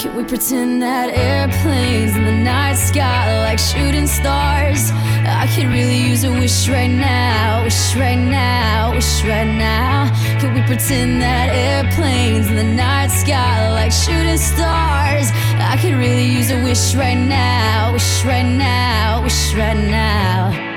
Can we pretend that airplanes in the night sky like shooting stars? I could really use a wish right now, wish right now, wish right now. Can we pretend that airplanes in the night sky like shooting stars? I could really use a wish right now, wish right now, wish right now.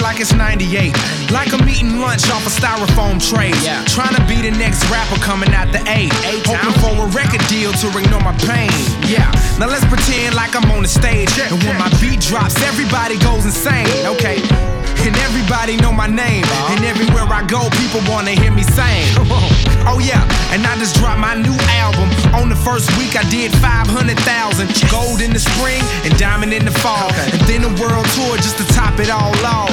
Like it's 98. Like I'm eating lunch off a styrofoam tray. Yeah. Trying to be the next rapper coming out the A. Hoping for a record deal to ignore my pain. Yeah. Now let's pretend like I'm on the stage. And when my beat drops, everybody goes insane. Okay. And everybody know my name. And everywhere I go, people wanna hear me sing. Oh yeah, and I just dropped my new album. On the first week, I did 500,000. Gold in the spring and diamond in the fall. And then a world tour just to top it all off.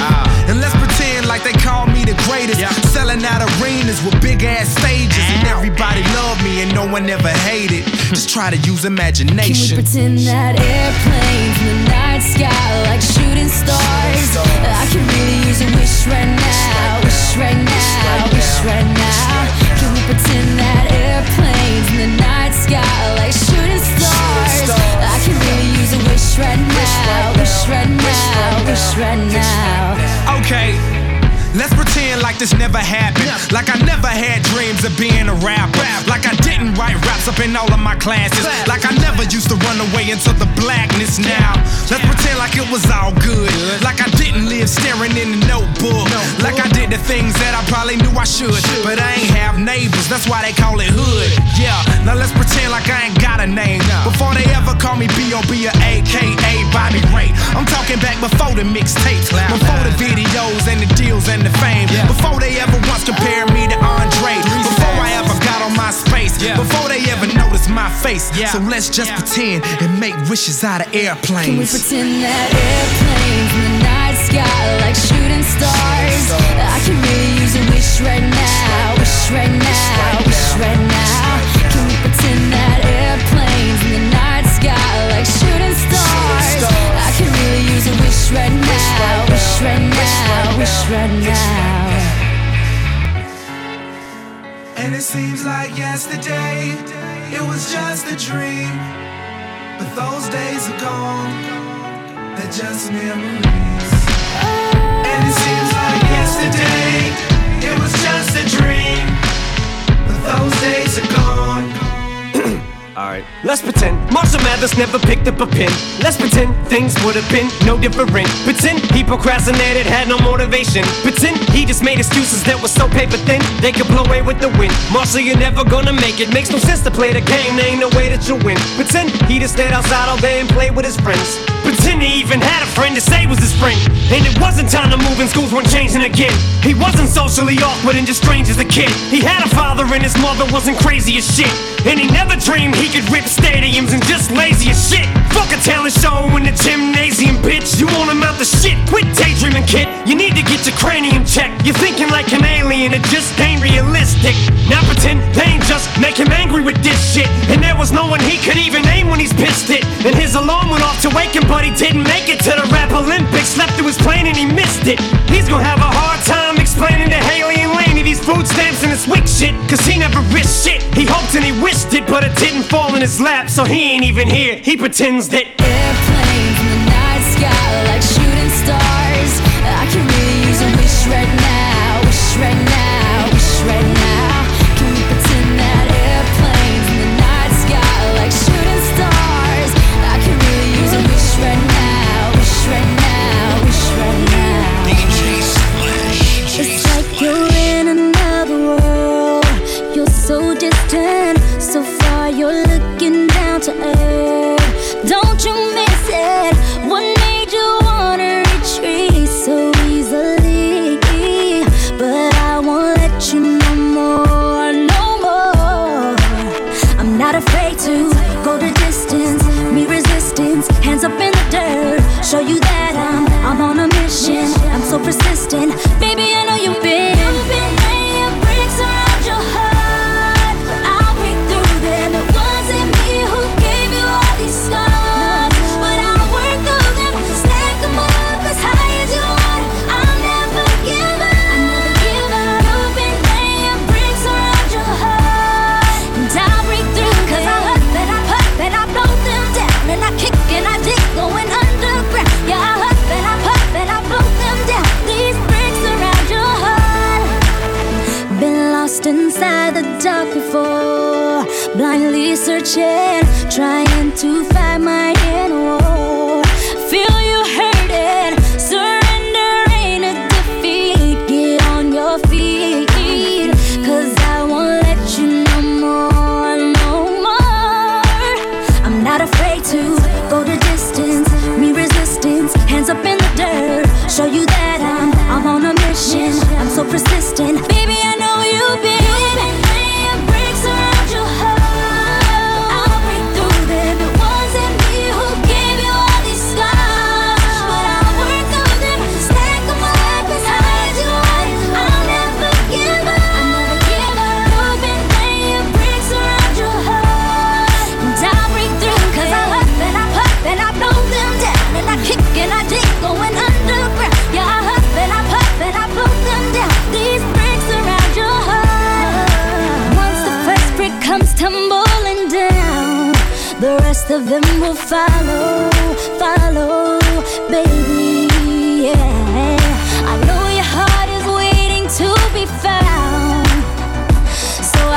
Me the greatest. Selling out arenas with big ass stages. And everybody love me and no one ever hated. Hmm. Just try to use imagination. Can we pretend that airplanes in the night sky like shooting stars? I can really use a wish right now, wish right now, wish right now. Can we pretend that airplanes in the night sky like shooting stars? I can really use a wish right now, wish right now, wish right now. Okay. Let's pretend like this never happened. Like I never had dreams of being a rapper. Like I didn't write raps up in all of my classes. Like I never used to run away into the blackness now. Let's pretend like it was all good. Like I didn't live staring in the notebook. Like I did the things that I probably knew I should. But I ain't have neighbors, that's why they call it hood. Yeah, now let's pretend like I ain't got a name. Before they ever call me B.O.B. or AKA Bobby Ray. I'm talking back before the mixtapes, before the videos and the deals and the fame. Before they ever once compared me to Andre. Before I ever got on MySpace. Before they ever noticed my face. So let's just pretend and make wishes out of airplanes. Can we pretend that airplanes in the night sky like shooting stars? I can really use a wish right now, wish right now, wish right now. Like yesterday, it was just a dream. But those days are gone, they're just memories. And it seems like yesterday, it was just a dream. But those days are gone. Alright, let's pretend Marshall Mathers never picked up a pen. Let's pretend things would have been no different. Pretend he procrastinated, had no motivation. Pretend he just made excuses that were so paper thin they could blow away with the wind. Marshall, you're never gonna make it. Makes no sense to play the game, there ain't no way that you'll win. Pretend he just stayed outside all day and played with his friends. Pretend he even had a friend to say was his friend. And it wasn't time to move and schools weren't changing again. He wasn't socially awkward and just strange as a kid. He had a father and his mother wasn't crazy as shit. And he never dreamed he could rip stadiums and just lazy as shit. Fuck a talent show in the gymnasium, bitch. You won't amount to shit. Quit daydreaming, kid. You need to get your cranium checked. You're thinking like an alien, it just ain't realistic. Now pretend ain't just make him angry with this shit. And there was no one he could even name when he's pissed it. And his alarm went off to wake him, but he didn't make it to the rap Olympics. Slept through his plane and he missed it. He's gonna have a hard time explaining to Hailie and Lainie these food stamps and this weak shit. Cause he never risked shit. He hoped and he wished it, but it didn't fall in his lap, so he ain't even here. He pretends that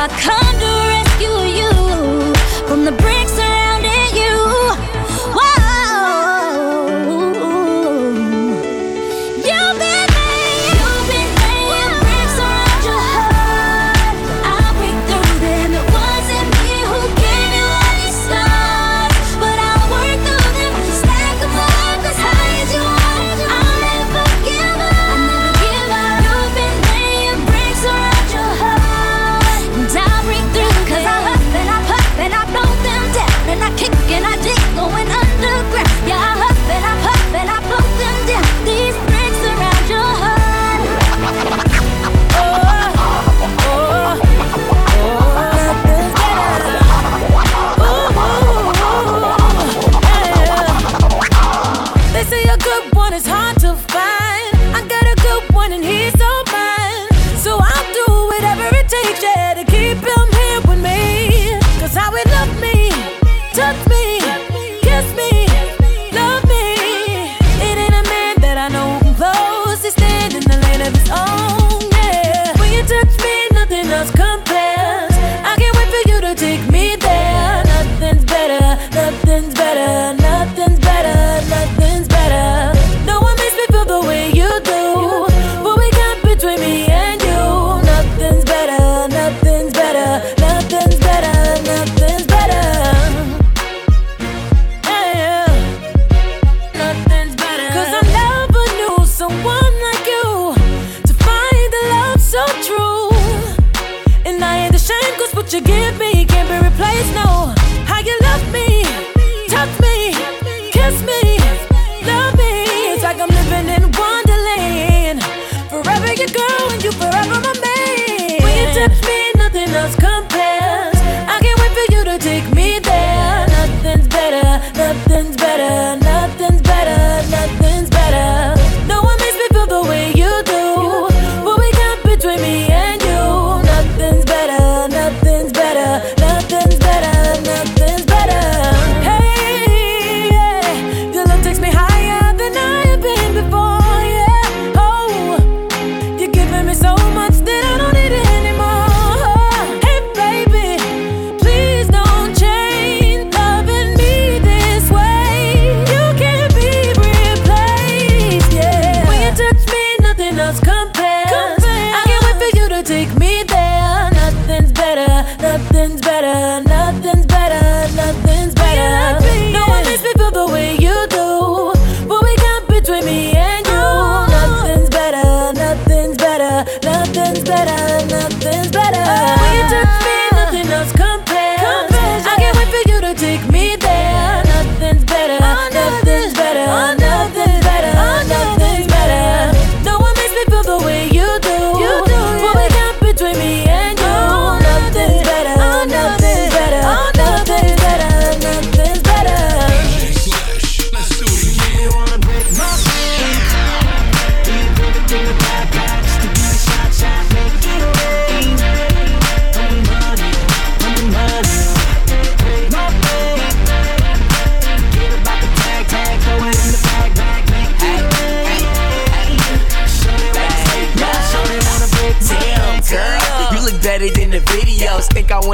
come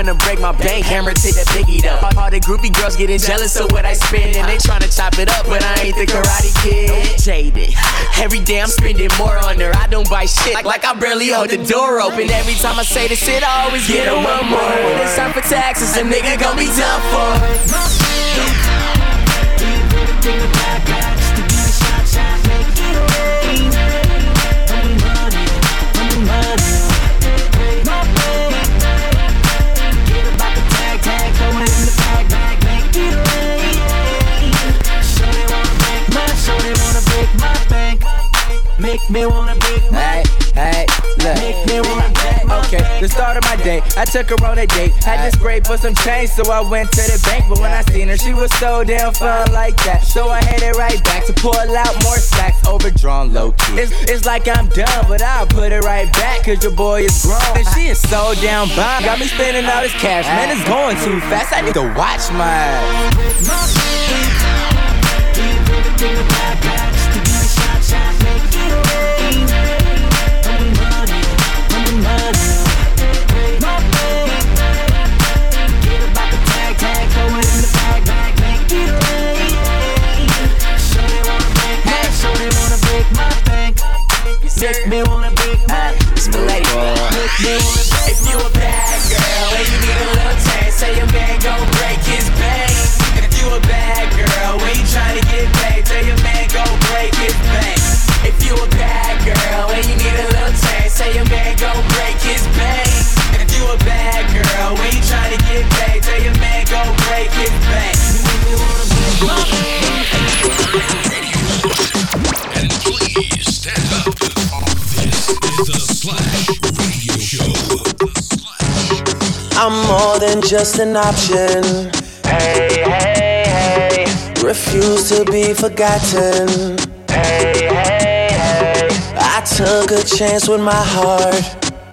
wanna break my bank. Hammer to the biggie though. All the groupie girls getting jealous of what I spend, and they tryna chop it up, but I ain't the karate kid. Jaded. Every day I'm spending more on her. I don't buy shit like, like I barely hold the door open. Every time I say this shit, I always get a one more. When it's time for taxes, a nigga gon' be done for. Make me wanna break my Hey, hey, look. Make me wanna Okay, the start of my day, I took her on a date. Had to scrape for some change, so I went to the bank. But when I seen her, she was so damn fun like that. So I headed right back to pull out more stacks, overdrawn low key. It's, it's like I'm done, but I'll put it right back, cause your boy is grown. And she is so damn bomb. Got me spending all this cash, man, it's going too fast. I need to watch my. Make me wanna break my It's my lady. If you a bad girl and you need a little taste, say your man gon' break his bank. If you a bad girl more than just an option. Hey, hey, hey. Refuse to be forgotten. Hey, hey, hey. I took a chance with my heart.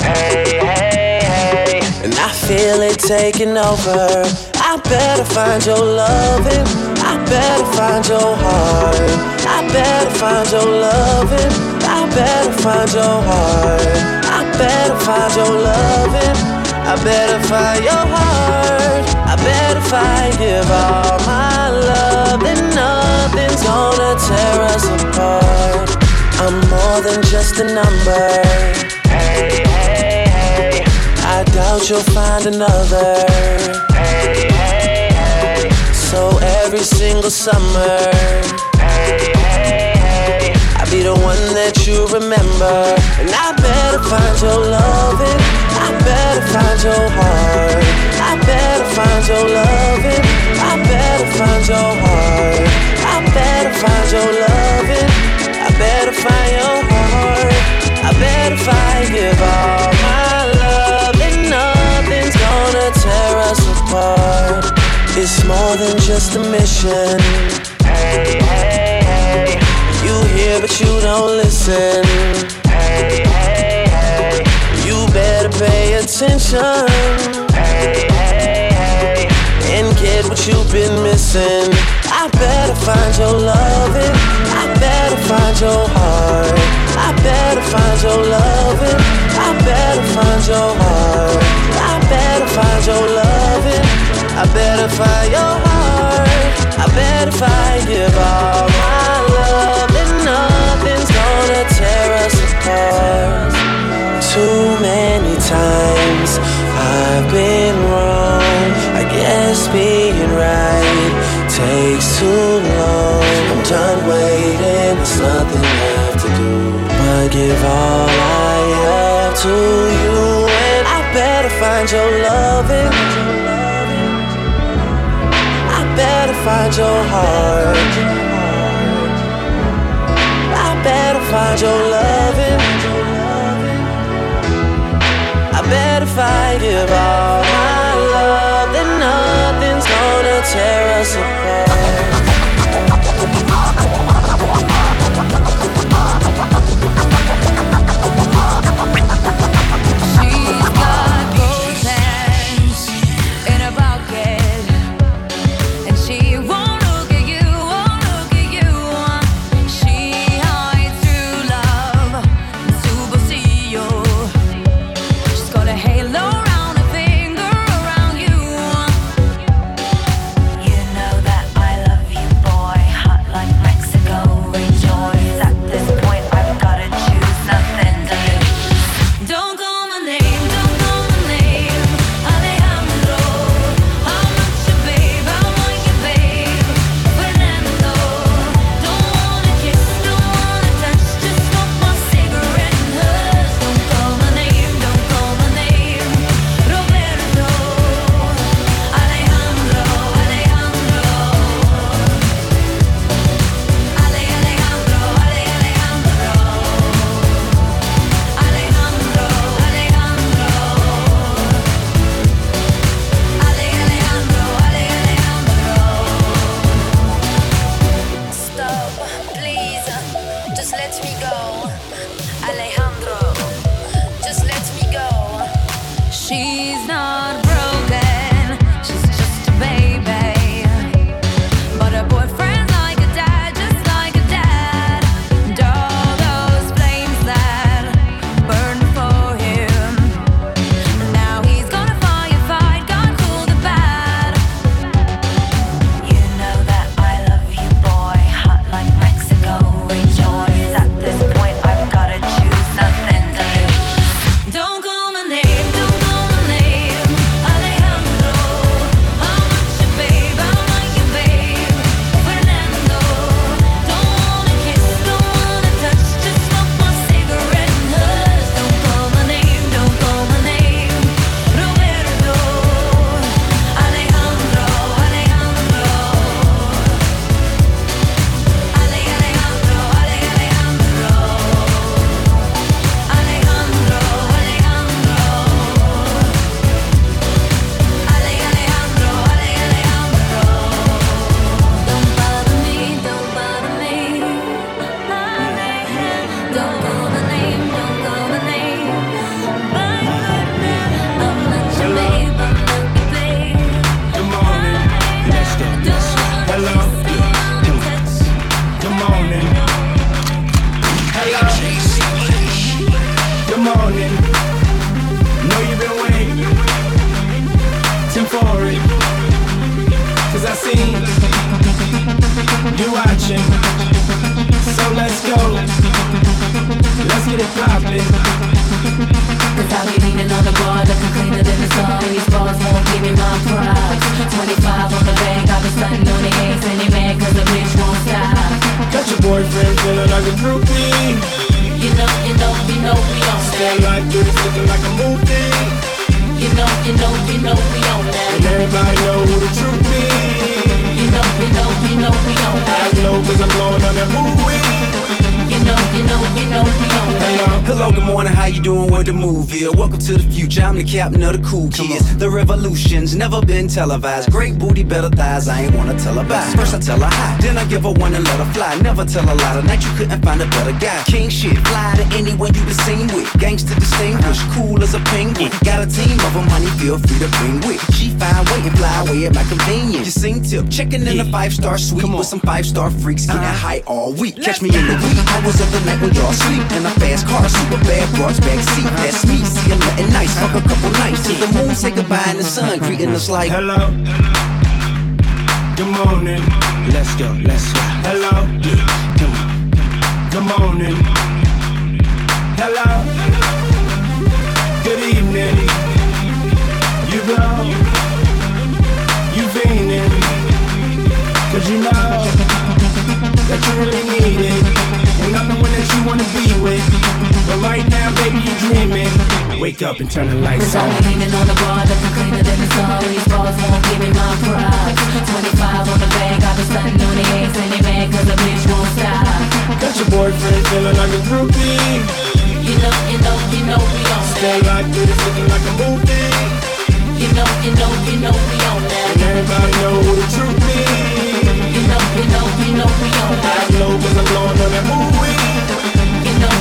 Hey, hey, hey. And I feel it taking over. I better find your loving. I better find your heart. I better find your loving. I better find your heart. I better find your loving. I better find your heart. I better find give all my love. Then nothing's gonna tear us apart. I'm more than just a number. Hey, hey, hey. I doubt you'll find another. Hey, hey, hey. So every single summer, Hey, hey, hey. I'll be the one that you remember. And I better find your loving. I better find your heart. I better find your loving. I better find your heart. I better find your loving. I better find your heart. I better find give all my love. And nothing's gonna tear us apart. It's more than just a mission. Hey, hey, hey. You hear, but you don't listen. Attention Hey, hey, hey. and get what you've been missing. I better find your loving. I better find your heart. I better find your loving. I better find your heart. I better find your loving. I better find your heart. I better find give all my love. And nothing's gonna tear us apart. Too many times I've been wrong. I guess being right takes too long. I'm done waiting, there's nothing left to do. But give all I have to you, and I better find your loving. I better find your heart. I better find your loving. I give all my love, then nothing's gonna tear us apart. Televised. Great booty, better thighs. I ain't wanna tell her bye. First I tell her hi, then I give her one and let her fly. Never tell a lie. Tonight you couldn't find a better guy. Shit, fly to anyone you been seen with. Gangsta distinguished, cool as a penguin. Got a team of them, honey, feel free to bring with. She fine, wait and fly away at my convenience. You sing tip, checking in a five star suite with some five star freaks, getting uh-huh. high all week. Catch me in the wee hours of the night when y'all sleep in a fast car, super bad broads back seat. Uh-huh. That's me, see I'm nothing nice, fuck a couple nights till the moon say goodbye and the sun greeting us like hello. Good morning. Let's go, let's go. Hello. Good morning. Hello. Good evening. You go. You fiending. Cause you know that you really need it. And I'm the one that you wanna be with. But right now, baby, you dreaming. Wake up and turn the lights Cause I'm on. leaning on the bar, looking cleaner than the sun. These bras won't give me my props. 25 on the bag, I've been stunting on the ass, and they mad cause the bitch won't stop. Got your boyfriend feeling like a groupie. You know, you know, you know we on Stay like this, looking like a movie. You know, you know, you know we on that. And everybody know who the truth is. You know, you know, you know we on I that. know cause I'm blowing on that movie.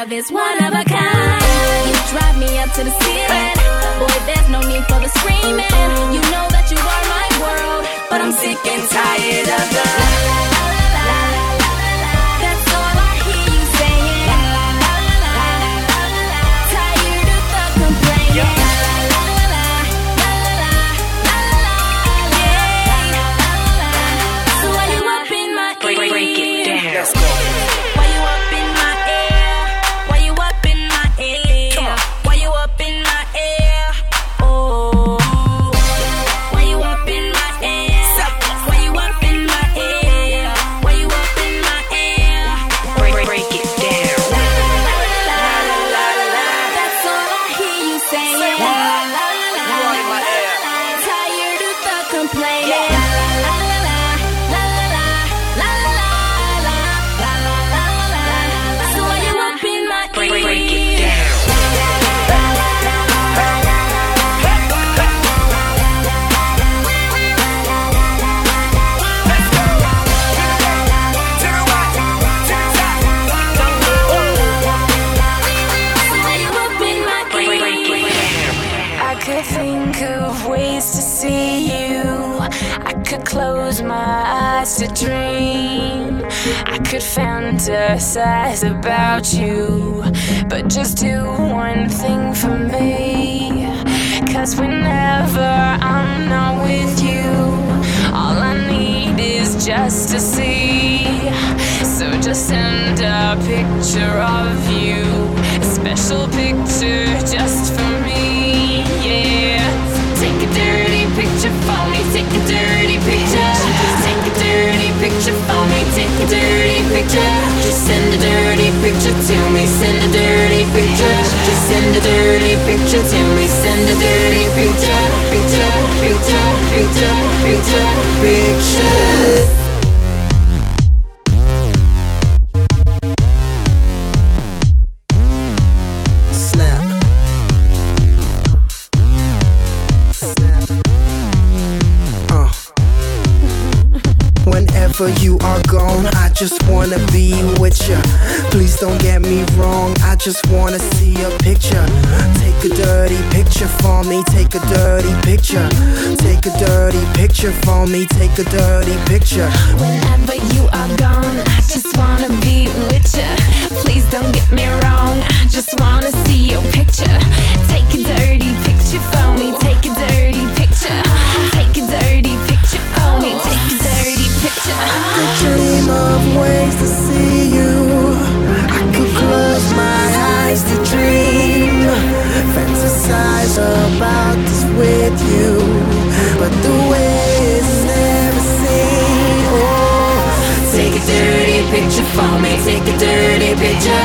love is one of a kind. You drive me up to the ceiling. Boy, there's no need for the screaming. You know close my eyes to dream. I could fantasize about you. But just do one thing for me. Cause whenever I'm not with you, all I need is just to see. So just send a picture of you, a special picture just for picture for me. Take a dirty picture. Just send a dirty picture to me. Send a dirty picture. Just send a dirty picture to me. Send a dirty picture. Picture, picture, picture, picture, picture. picture. Whenever you are gone, I just wanna be with ya. Please don't get me wrong, I just wanna see a picture. Take a dirty picture for me, take a dirty picture. Take a dirty picture for me, take a dirty picture. Whenever you are gone, I just wanna be with ya. Please don't get me wrong, I just wanna see your picture. Take a dirty picture for me, take a dirty picture. Take a dirty about this with you. But the way picture for me, take a dirty picture.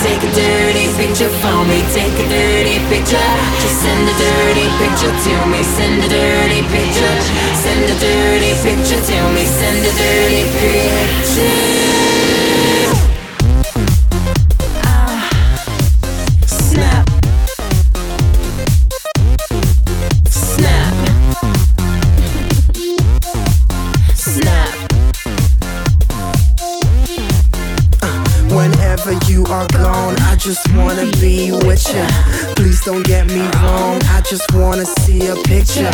Take a dirty picture for me, take a dirty picture. Just send a dirty picture to me, send a dirty picture. Send a dirty picture to me, send a dirty picture. Please don't get me wrong, I just wanna see a picture.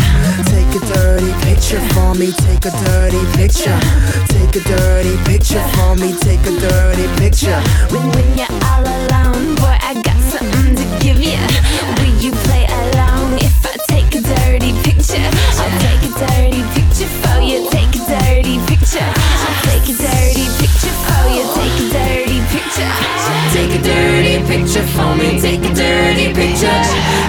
Take a dirty picture for me, take a dirty picture. Take a dirty picture for me, take a dirty picture. When, when you're all alone, boy, I got something to give you. Will you play along if I take a dirty picture? I'll take a dirty picture for you. Take a dirty picture. I'll take a dirty picture for you. Take a dirty picture. Take a dirty picture for me. Take a dirty picture.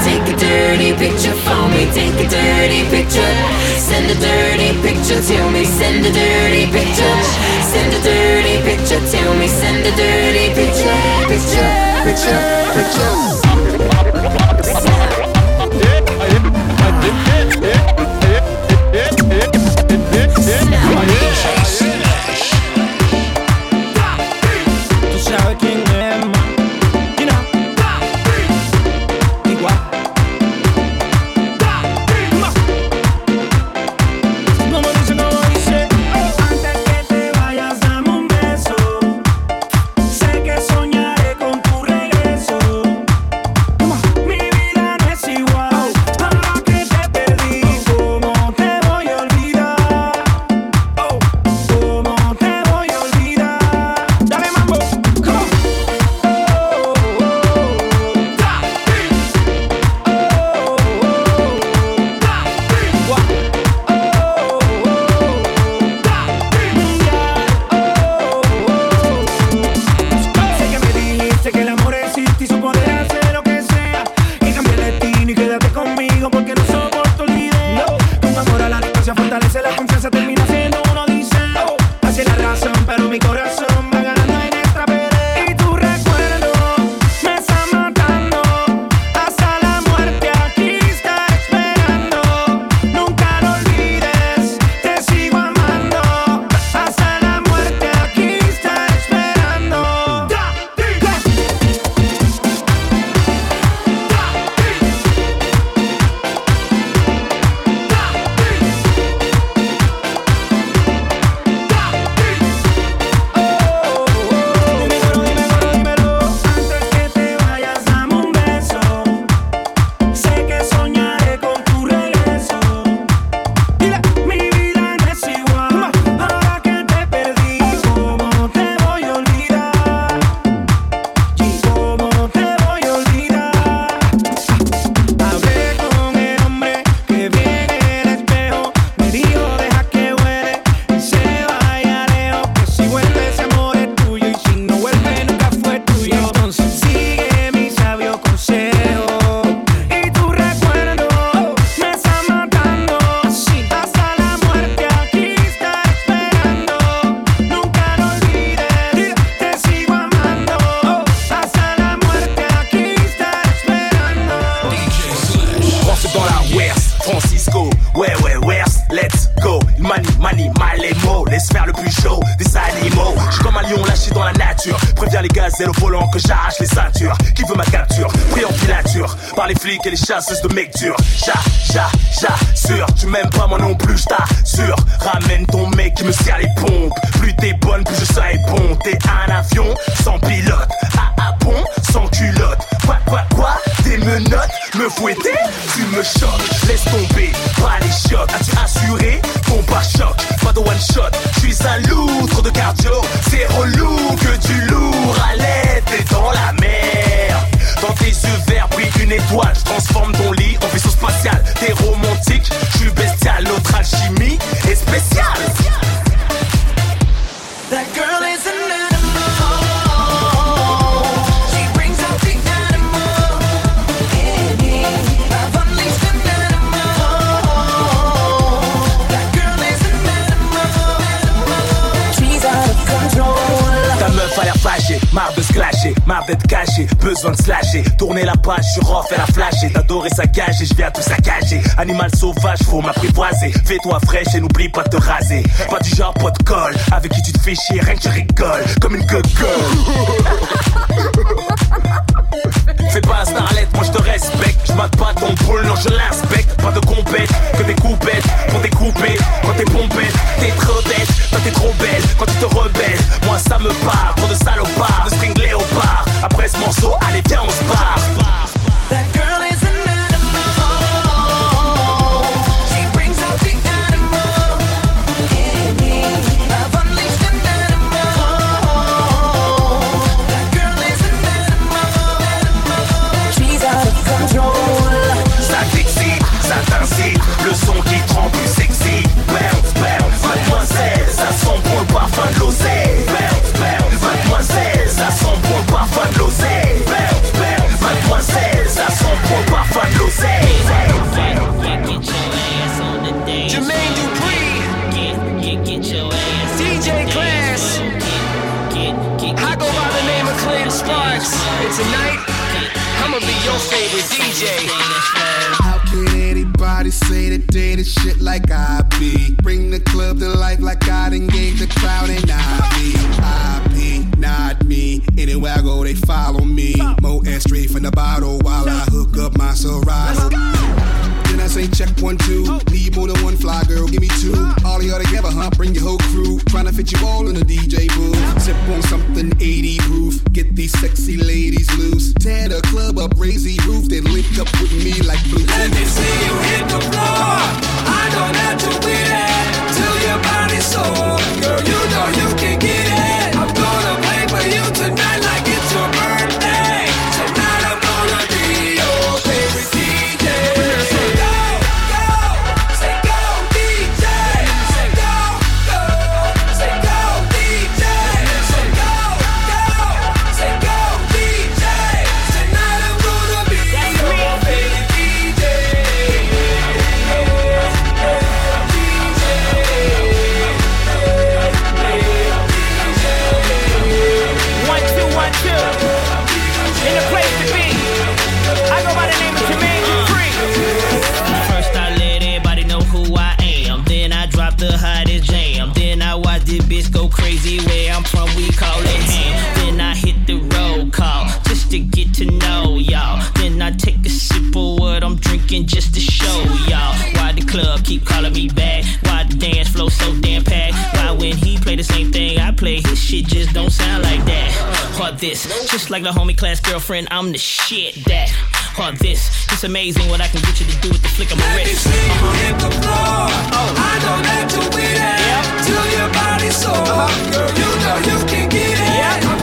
Take a dirty picture for me. Take a dirty picture. Send a dirty picture to me. Send a dirty picture. Send a dirty picture to me. Send a dirty picture. Picture, picture, picture. flic et les chasseuses de mec clasher, marre d'être caché, besoin de slasher. Tourner la page sur off, elle a flashé. T'adorer saccager, je viens tout saccager. Animal sauvage, faut m'apprivoiser. Fais-toi fraîche et n'oublie pas de te raser. Pas du genre pot de colle, avec qui tu te fais chier, rien que tu rigoles. Comme une gueule. Fais pas starlette, moi je te respecte. Je mate pas ton boule, non je l'inspecte. Pas de compète, que des coupettes pour découper. Quand t'es pompette, t'es trop bête. Toi t'es trop belle, quand tu te rebelles. Moi ça me parle, trop de salopards, de string léopard. Après ce morceau, allez viens on se barre. Jermaine Dupri. Get, get, get your ass DJ Class. I go by the name of Clint Sparks. And tonight, I'ma be your favorite DJ. How could anybody say that they the shit like I be? Bring the club to life like I done gave the crowd an I be. I be, not me. Anywhere I go, they follow me. Mo and straight from the bottle while I hook up my Serato. Then I say check one, two. Need more than one fly girl, give me two. All of y'all together, huh? Bring your whole crew. Tryna fit you all in the DJ booth. Sip on something 80 proof. Get these sexy ladies loose. Tear the club up, the roof. Then link up with me like blue. Let me see you hit the floor. I don't have to there till your body's sore. Girl, you know you can get this, just like the homie class girlfriend, I'm the shit that. Or this, it's amazing what I can get you to do with the flick of my Let me wrist. see you Uh-huh. hit the floor. I don't have to be there till your body's sore. Girl, you know you can get it. I'm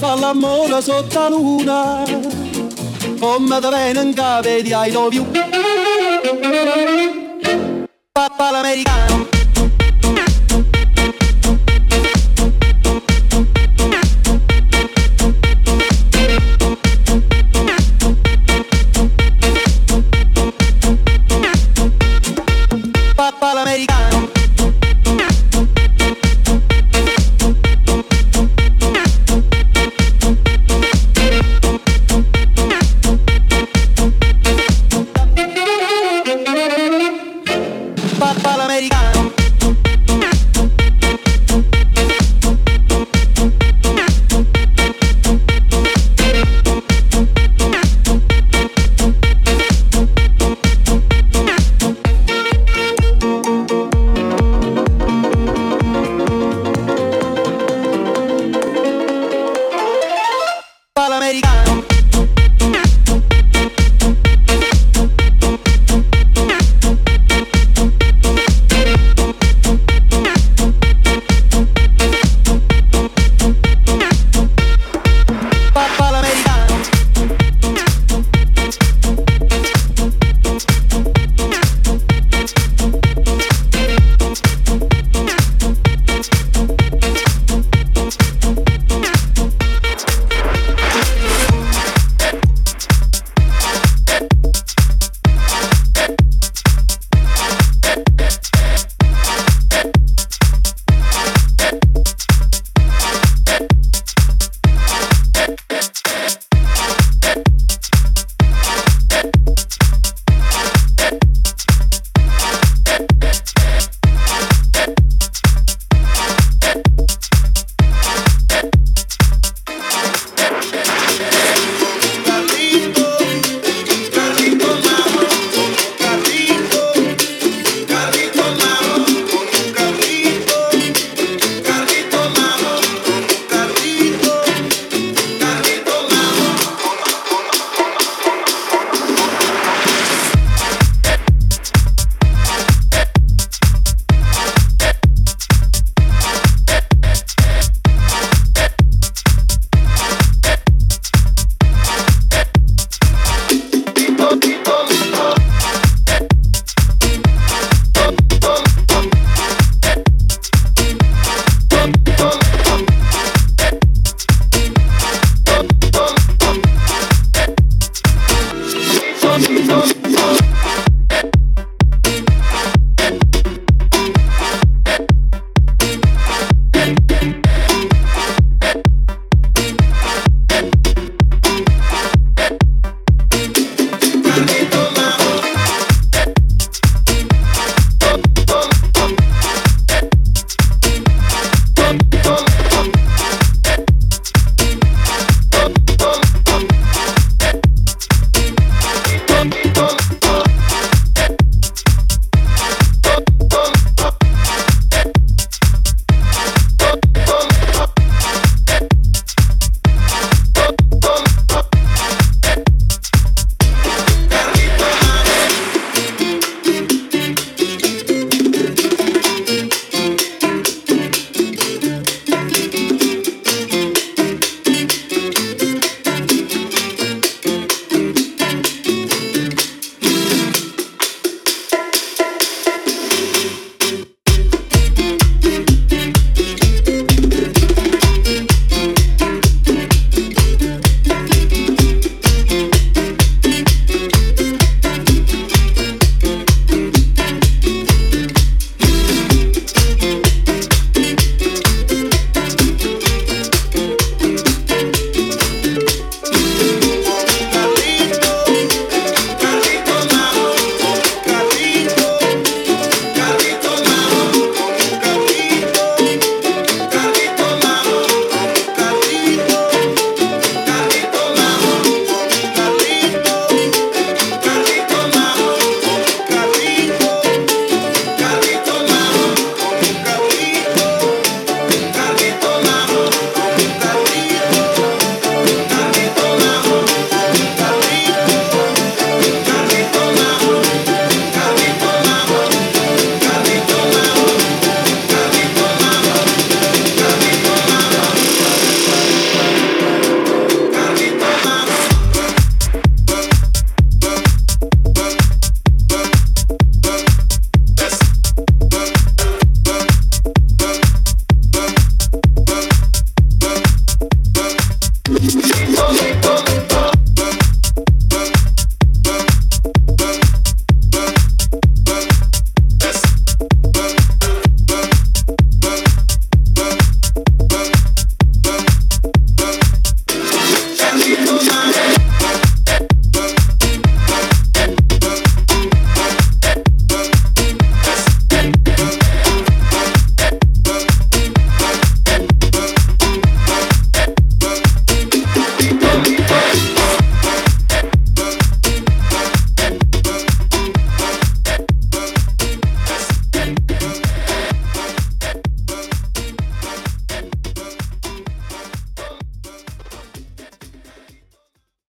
fa l'amore sotto la luna, come te vengono vedi ai love you.